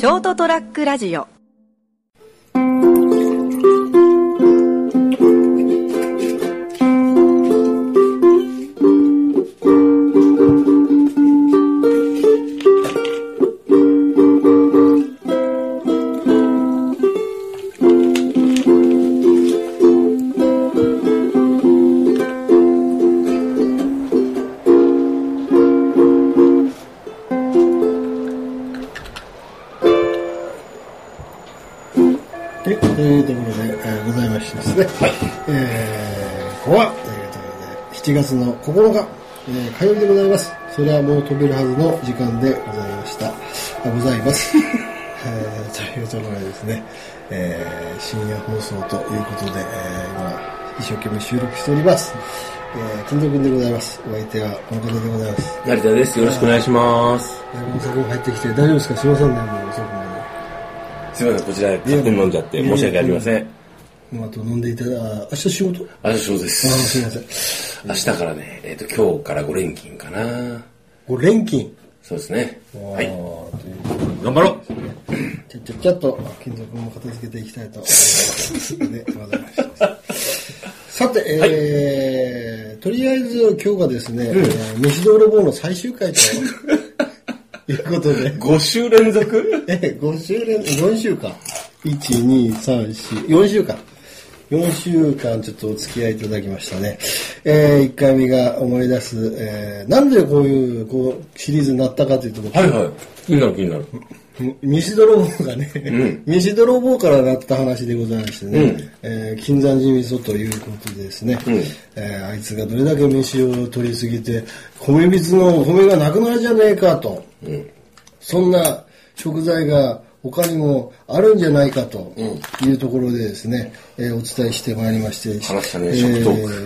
ショートトラックラジオ。はい、というところで、えーございましてですね、はい、えー、ここは、というところで、7月の9日、えー火曜日でございます。それはもう飛べるはずの時間でございました。あございます。えーというところでですね、えー深夜放送ということで、えー今、一生懸命収録しております。えー、金蔵君でございます。お相手はこの方でございます。成田です。よろしくお願いします。だいぶ遅く入ってきて、大丈夫ですか？すいませんね、すいません、こちらで勝手に飲んじゃって申し訳ありません。あと飲んでいただ、あ明日仕事？あ、そうであすいす。ません。明日からね、えっ、と、今日から5連勤かな。これ錬金。そうですね。はい。頑張ろうでちょちょちょっと金属も片付けていきたいと思います。でございましたさて、えーとりあえず今日がですね、えー飯泥棒の最終回ということで、5週連続？え、5週連、4週間。1、2、3、4、4週間。4週間ちょっとお付き合いいただきましたね。えー、1回目が思い出す、えー、なんでこういう、こう、シリーズになったかというとはいはい。気になる気になる。飯泥棒がね、飯泥棒からなった話でございましてね、うんえー金山寺味噌ということでですね、うんえーあいつがどれだけ飯を取りすぎて、米びつの米がなくなるじゃねえかと、そんな食材が他にもあるんじゃないかというところでですね、えーお伝えしてまいりまして、え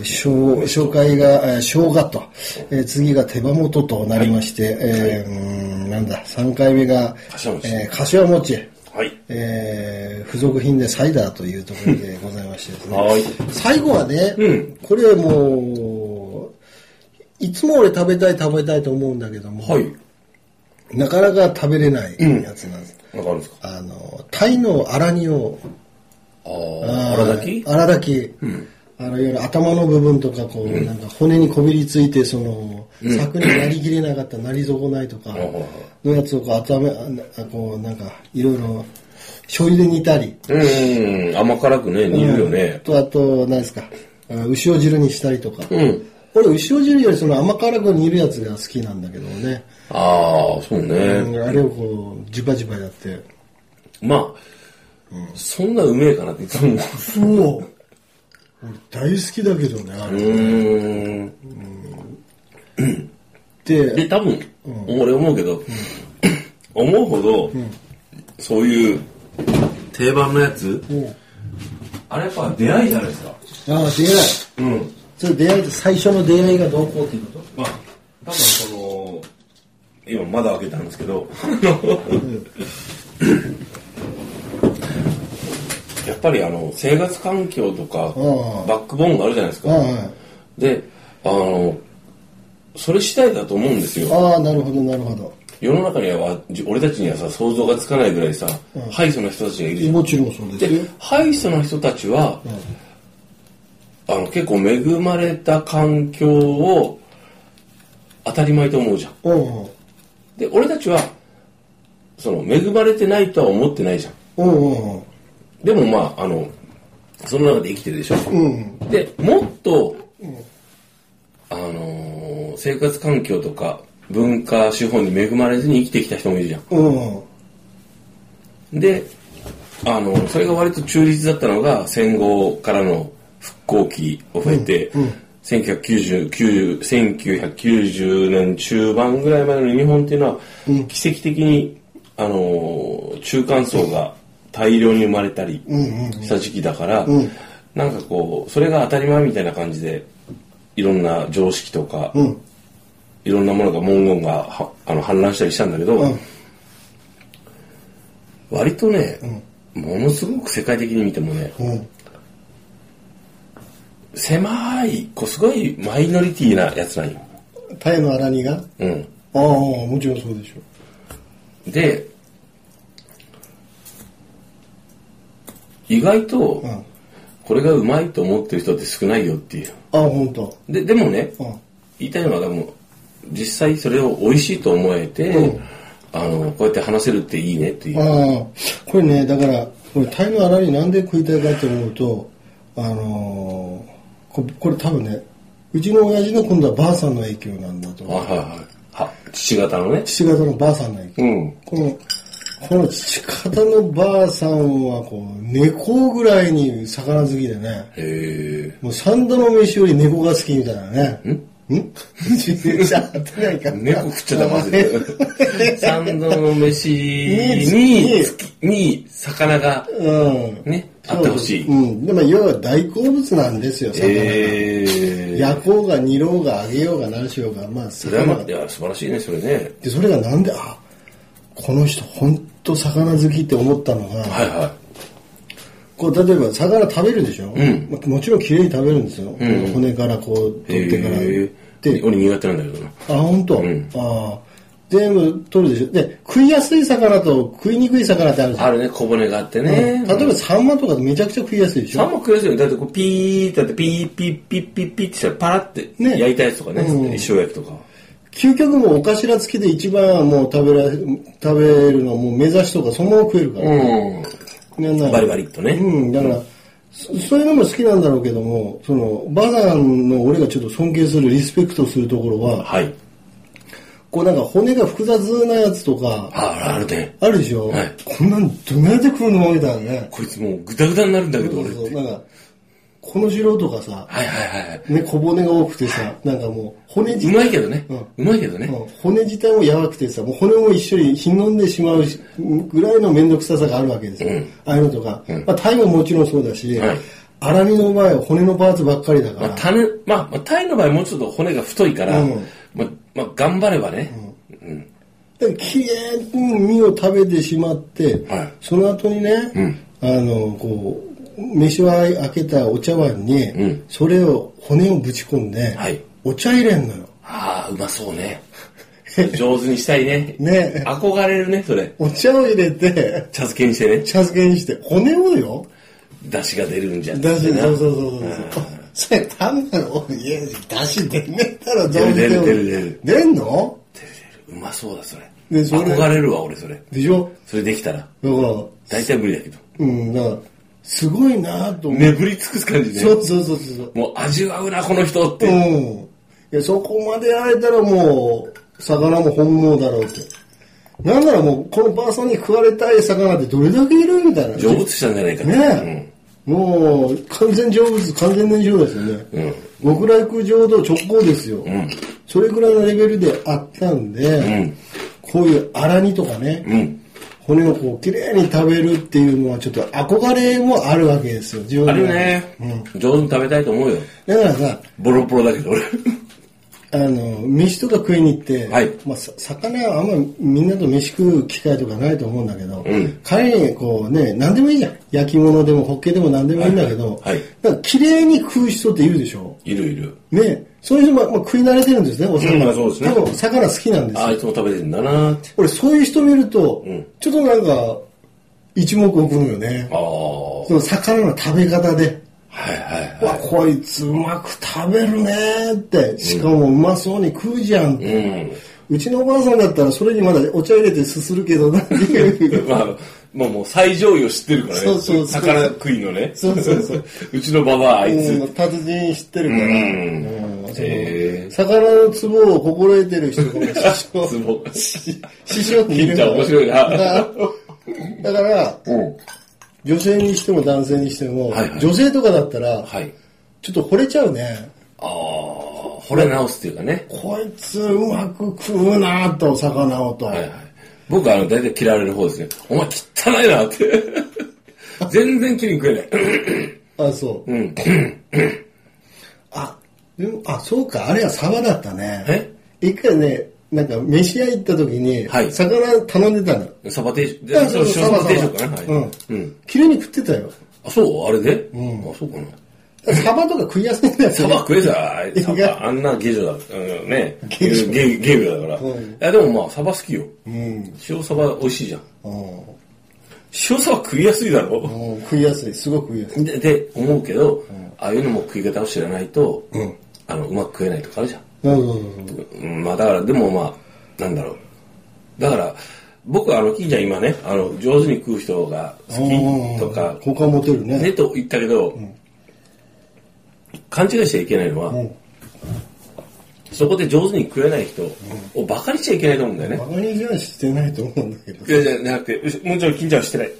紹紹介が、えー生姜と、えー次が手羽元となりまして、えーうーんなんだ、3回目が、柏餅えー柏餅、はい。えー付属品でサイダーというところでございましてですね。はい。最後はね、うん。これもう、いつも俺食べたい食べたいと思うんだけども、はい。なかなか食べれないやつなんです。わかるんですか？あの、タイの荒煮を、ああ、荒炊き？荒炊き。あの、いわゆる頭の部分とか、こう、なんか骨にこびりついて、その、柵になりきれなかった、なり損ないとか、のやつをこう、頭、あこう、なんか、いろいろ、醤油で煮たり、うん、甘辛くね、煮るよね。と、あと、何ですか、あ牛尾汁にしたりとか。うん。俺、牛尾汁よりその甘辛く煮るやつが好きなんだけどもね。ああ、そうね。うんあれをこう、ジバジバやって。まあ、そんなうめえかなっていつも。そう。俺大好きだけどね、あうれ。ーん。で、で、多分、俺思うけど、思うほど、そういう定番のやつ、あれやっぱ出会いじゃないですか。ああ、出会い。うん。それ出会い最初の出会いがどうこうっていうこと？まあ、多分その、今まだ開けたんですけど、やっぱりあの、生活環境とか、うんバックボーンがあるじゃないですか。あで、あの、それ次第だと思うんですよ。あ、ああ、なるほど、なるほど。世の中にはじ俺たちにはさ想像がつかないぐらいさ、ハイソな人たちがいるじゃんもちろんそうです。ハイソな人たちは、あの結構恵まれた環境を当たり前と思うじゃんうんうん。で俺たちはその恵まれてないとは思ってないじゃんうんうんうん。でもまああのその中で生きてるでしょ、うん。でもっと、あのー生活環境とか文化資本に恵まれずに生きてきた人もいるじゃんうんうん。で、あの、それが割と中立だったのが戦後からの復興期を経て、1990 1990年中盤ぐらいまでの日本っていうのは、奇跡的に、あの、中間層が大量に生まれたりした時期だから、なんかこう、それが当たり前みたいな感じで、いろんな常識とか、うん。いろんなものが文言がはあの氾濫したりしたんだけど、うん。割とね、ものすごく世界的に見てもね、うん。狭い、こうすごいマイノリティなやつなんよ。タイの荒煮が？うん。ああ、もちろんそうでしょ。で、意外とうん。あ、これがうまいと思ってる人って少ないよっていうほんと。ででもねうん。言いたいのはでも実際それを美味しいと思えて、うんあのこうやって話せるっていいねっていうああ、これね、だから、これ、タイのあらになんで食いたいかって思うと、あのーここれ多分ね、うちの親父の今度はばあさんの影響なんだと思う。はいはいはいは父方のね父方のばあさんの影響。うんこの、この父方のばあさんは、こう、猫ぐらいに魚好きでね、もう三度の飯より猫が好きみたいなね。んん？じゃあ、合ってないか。猫食っちゃダメです三度の飯ににに魚がうん。ねあってほしいうん。でも、要は大好物なんですよ、魚が。ええ焼こうが煮ろうが揚げようが何しようが、まあ、それはいや素晴らしいねそれねで、それがなんで、あ、この人本当魚好きって思ったのが、はいはこう、例えば魚食べるでしょ、ん。まあもちろん綺麗に食べるんですよ。ん。骨からこうい取ってから。へえで、俺苦手なんだけどな。あ、本当、ん。ああ。全部取るでしょ？で、食いやすい魚と食いにくい魚ってあるじゃん。あるね。小骨があってね、例えばサンマとかめちゃくちゃ食いやすいでしょ？サンマ食いやすいよ。ねだってこうピーってやってピーピーピーピーピーってしたらパラってね。焼いたやつとかね。うん。塩焼きとか。究極もうお頭付きで一番もう食べられ、食べるのもうメザシとかそのまま食えるから。うんバリバリっとね。うん、だから、そそういうのも好きなんだろうけども、その、バザンの俺がちょっと尊敬する、リスペクトするところは、はい。こうなんか骨が複雑なやつとか、ああるね。あるでしょ、はい。こんなんどうやって食うのみたいなね。こいつもうグダグダになるんだけど俺って。そう。なんか、この白とかさ、はいはいはいはい。ね、小骨が多くてさ、なんかもう骨自う体まいけどね、ううんまいけどね、うん。骨自体も柔らかくてさ、もう骨も一緒にひんのんでしまうしぐらいの面倒くささがあるわけですよ。うん。ああいうのとか、まあ、タイももちろんそうだし、はい。アラミの場合は骨のパーツばっかりだから、まあ、種まあ、まあ、タイの場合もうちょっと骨が太いから、うん。まあ、まあ、頑張ればね、うん。だからきれいに身を食べてしまって、はい。その後にね、ん。あの、こう、飯は開けたお茶碗に、うん。それを、骨をぶち込んで、はい。お茶入れんのよ。ああうまそうね。上手にしたいね。ね。憧れるねそれ。お茶を入れて、茶漬けにしてね。茶漬けにして、骨をよ、出汁が出るんじゃん。だし、なそうそうそうそう。それ単なる、おいや、だし出んねったら出る出る出る出る。出んの？うまそうだそれ。でそれ。憧れるわ俺それ。でしょ？それできたら。だから、大体無理だけど。うん、だから、すごいなと思う。眠り尽くす感じねそうそうそうそう。もう味わうなこの人って、うん。いや、そこまでやれたらもう、魚も本望だろうって。なんならもう、このばあさんに食われたい魚ってどれだけいるみたいな。成仏したんじゃないかねえ。もう、完全成仏、完全燃焼ですよね。極楽浄土直行ですよ。んそれぐらいのレベルであったんで、んこういう荒煮とかね、うんうん骨をこう、綺麗に食べるっていうのはちょっと憧れもあるわけですよ、自分あはるね、上手に食べたいと思うよ。だからさ、ボロボロだけど俺。あの、飯とか食いに行って、はい。まあ、さ魚はあんまみんなと飯食う機会とかないと思うんだけど、うん。仮にこうね、何でもいいじゃん。焼き物でもホッケでも何でもいいんだけど、はいはい。はい。なんか綺麗に食う人っているでしょ？いるいる。ね、そういう人も、まあ、食い慣れてるんですね、お魚。うんそうですね多分魚好きなんですよ。ああいつも食べてんだなーって俺そういう人見ると、んちょっとなんか、一目置くのよね。ああその魚の食べ方で。はいはいわ、こいつうまく食べるねーって、しかもうまそうに食うじゃんって。うんうちのおばあさんだったらそれにまだお茶入れてすするけどなっていう。まあ、もうもう最上位を知ってるからね。そうそう魚食いのね。そうそうそう。うちのババアあいつ。うん達人知ってるから。うん魚のツボを心得てる人が 師匠。ツボ師匠にいる金ちゃん面白いな。だから、うん。女性にしても男性にしても、はいはい女性とかだったら、はい。ちょっと惚れちゃうね。ああ、惚れ直すっていうかね。こいつうまく食うなぁと、魚をと。はいはい。僕はあの、大体嫌われる方ですね。お前汚いなって。全然キリン食えない。あ、そう。うん。あ、でも、あ、そうか、あれはサバだったね。え？一回ね、なんか飯屋行った時に、はい魚頼んでたの。サバ定食。あそうそうサバ定食かな？はい。うんうん。綺麗に食ってたよ。あ、そう？あれで？うんあ、そうかな。サバとか食いやすいんだよ。サバ食えさ、あいつサいやバ、あんなゲジョだ、うん、ね。ゲジョゲゲゲだから。うんいや、でもまあ、サバ好きよ。うん。塩サバ美味しいじゃん。うん。塩さは食いやすいだろ？もう食いやすい。すごく食いやすい。で、で思うけど、ああいうのも食い方を知らないと、うんあの、うまく食えないとかあるじゃん。うんうんうん。うんまあだから、でもまあ、なんだろう。だから、僕はあの、金ちゃん今ね、あの、上手に食う人が好きとか、好感持てるね。ねと言ったけど、勘違いしちゃいけないのは、うんそこで上手に食えない人をバカにしちゃいけないと思うんだよねバ。カにじゃしてないと思うんだけど。いやじゃなくて、もちろん金ちゃんはしてない。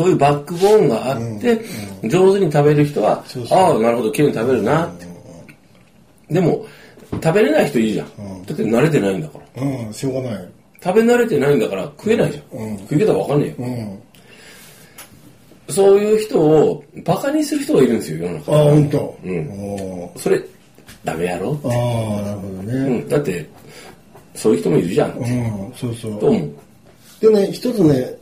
そういうバックボーンがあって、上手に食べる人は、ああ、なるほど、綺麗に食べるなって。でも、食べれない人いるじゃん。だって慣れてないんだから。うん、しょうがない。食べ慣れてないんだから食えないじゃん。うん食い方わかんねえよ。うん。そういう人をバカにする人がいるんですよ、世の中ああ、ほんと。うんそれ、ダメやろ？ああ、なるほどうね。ん。だって、そういう人もいるじゃん。うん、そうそう。と思う？でね、一つね、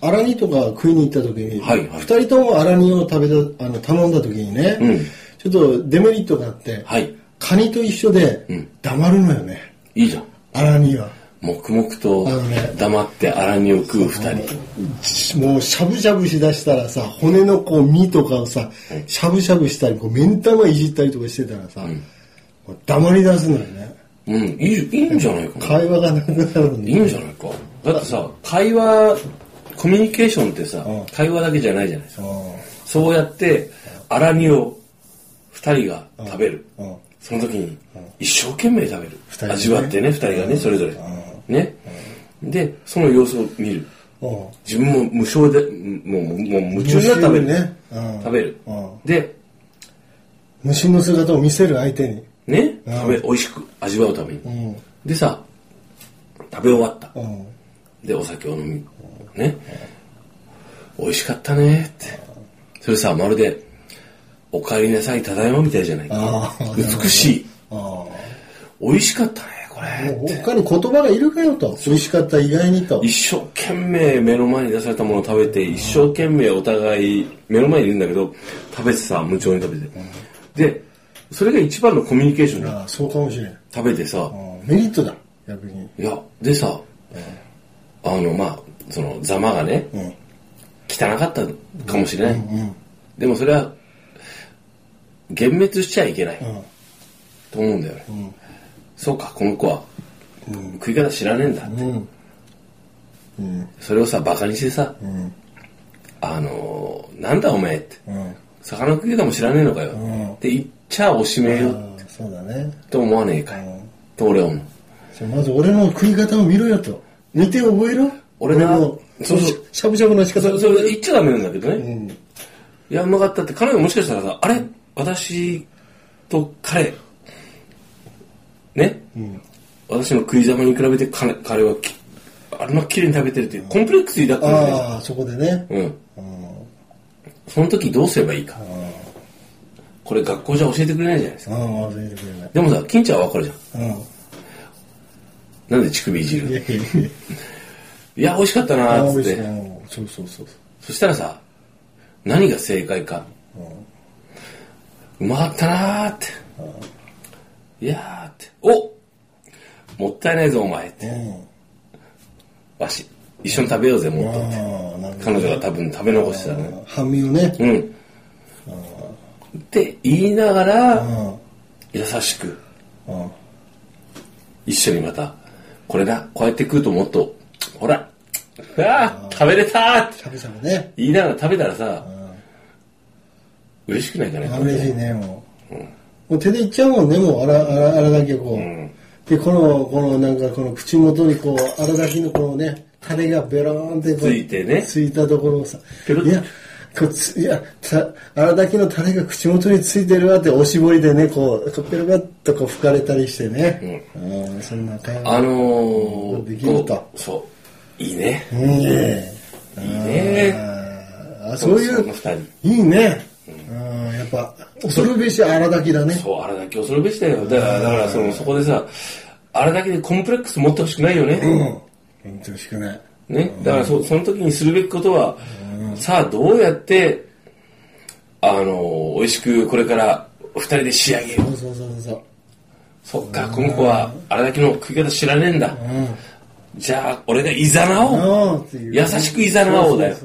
荒煮とか食いに行った時に、二、はいはい人とも荒煮を食べた、あの、頼んだ時にね、うんちょっとデメリットがあって、はい。カニと一緒でうん黙るのよね、いいじゃん。荒煮は。黙々と黙って荒煮を食う二人。もうしゃぶしゃぶしだしたらさ、骨のこう身とかをさ、しゃぶしゃぶしたり、こう目ん玉いじったりとかしてたらさ、もう黙り出すのよね。うん、いい、いいんじゃないかな。会話がなくなるんいいんじゃないか。だってさ、会話、コミュニケーションってさうん、会話だけじゃないじゃないですか。うそうやって、荒煮を二人が食べる。その時に、一生懸命食べる。ね味わってね、二人がね、それぞれ。ね。で、その様子を見る。うん。自分も無償で、もう、もう夢中になって食べる。ね。うん食べるうん。で、虫の姿を見せる相手に。ね、うん食べ、美味しく味わうために。うん。でさ、食べ終わった。うん。で、お酒を飲み、ね。美味しかったねって。それさ、まるで、お帰りなさい、ただいまみたいじゃないああ。美しい。あ美味しかったね、こあ。れ。他に言葉がいるかよと。美味しかった以外にと。一生懸命目の前に出されたものを食べて、一生懸命お互い目の前にいるんだけど、食べてさ、無調に食べて。で、それが一番のコミュニケーションだ。そうかもしれん。食べてさ、うんメリットだ。逆に。いや、でさ、あの、まあ、その、ざまがね、うん。汚かったかもしれない。うん。でもそれは、幻滅しちゃいけない。うん。と思うんだよね。そうか、この子は、食い方知らねえんだ。うん。うん。それをさ、バカにしてさ、うん。あのーなんだお前って、うん。魚食い方も知らねえのかよ。んって言っちゃおしめよそうだね。と思わねえかい。うんと俺は思う。まず俺の食い方を見ろよと。見て覚えろ。俺なのそうそうししゃぶしゃぶの仕方そそれ言っちゃダメなんだけどね。うん。いや、うまかったって、彼女もしかしたらさ、あれ？私と彼、ね、私の食いざまに比べて彼彼はきあれま綺麗に食べてるっていうコンプレックスだったんだよ。ああ、そこでね。うん。その時どうすればいいか。これ学校じゃ教えてくれないじゃないですか。ああ、忘れてくれない。でもさ、金ちゃんはわかるじゃん。うん。なんで乳首いじるいやいや美味しかったあなーっつってそうそうそう。そしたらさ、何が正解か。うまかったなーって。いやーって。おもったいないぞ、お前って。うん。わし、一緒に食べようぜ、もっあとって。彼女が多分食べ残してたね。半身をね。うん。って言いながら、うん。優しく、うん。一緒にまた、これな、こうやって食うともっと、ほら、うわー食べれたーってしゃぶしゃぶね。言いながら食べたらさ、嬉しくないかね、あ嬉しいね、もう。もう手でいっちゃうもんね、もう、あら、あら、あらだけこう。んで、この、この、なんか、この口元にこう、あらだけのこのね、タレがベローンってついてねついたところをさ、いや、こうついや、た、あらだけのタレが口元についてるわって、おしぼりでね、こう、ペロペロっとこう拭かれたりしてね。うん。そんな会話。あのー、できるとそう、いいね。うん、いいね。いいね。あそういう。いいね。うん、やっぱ、恐るべし荒だきだね。そう、あれだけ恐るべしだよ。だから、だからその、そこでさ、あれだけでコンプレックス持ってほしくないよね。うん。本当しくない。ね。だからそ、その時にするべきことは、さあ、どうやって、あの、美味しくこれから二人で仕上げよう。そうそうそうそう。そっか、この子は、あれだけの食い方知らねえんだ。じゃあ、俺がいざなおう。ああっていう。優しくいざなおうだよ。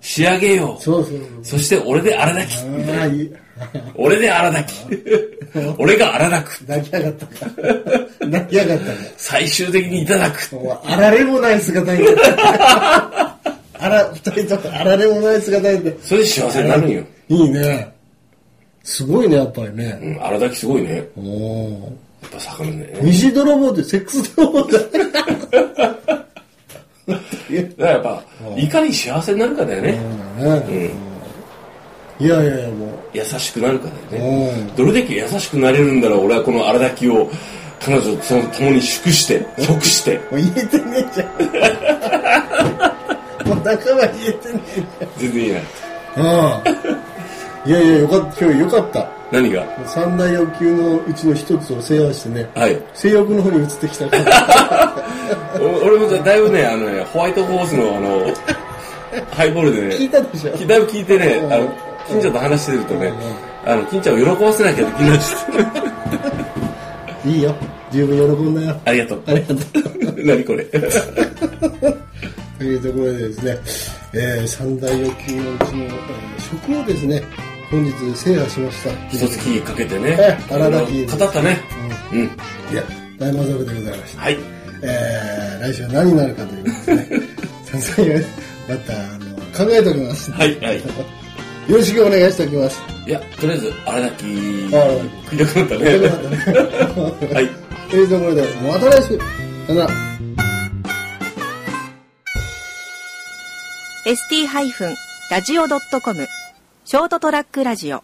仕上げよう。そうそうそして俺で荒炊き。俺で荒炊き。俺が荒炊く。泣き上がったか。泣き上がったか。最終的にいただく。あられもない姿になって。あら、二人ともあられもない姿になって。それで幸せになるんよ。いいね。すごいね、やっぱりね。うん、荒炊きすごいね。おーやっぱ魚ね。西泥棒ってセックス泥棒だ。だからやっぱ、いかに幸せになるかだよね。ねいやいやいや、もう。優しくなるかだようね。んどれだけ優しくなれるんだろう、俺はこの荒炊きを彼女と共に祝して、食して。もう言えてねえじゃん。もう仲間言えてねえ全然いいな。じゃん。いやいや、よかった、今日よかった。何が？三大欲求のうちの一つを制覇してね、はい。性欲の方に移ってきた 俺もだいぶね、あのね、ホワイトホースのあの、ハイボールでね、聞いたでしょ？だいぶ聞いてね、あの、金ちゃんと話してるとね、あの、金ちゃんを喜ばせなきゃできないし。いいよ。十分喜んだよ。ありがとう。ありがとう。何これ？というところでですね、えー、三大欲求のうちの、えー食をですね、本日制覇しました。一月かけてねえ、荒炊き語ったね。うん。いや、大満足でございました。はい。えー、来週は何になるかということですね。さすがにまた、あの、考えておきます。はい、はい。よろしくお願いしておきます。いや、とりあえず、荒炊き、あ食いたくなったよかったね。ね。はい。というところで、また来週。さよなら。ST-radio.com ショートトラックラジオ。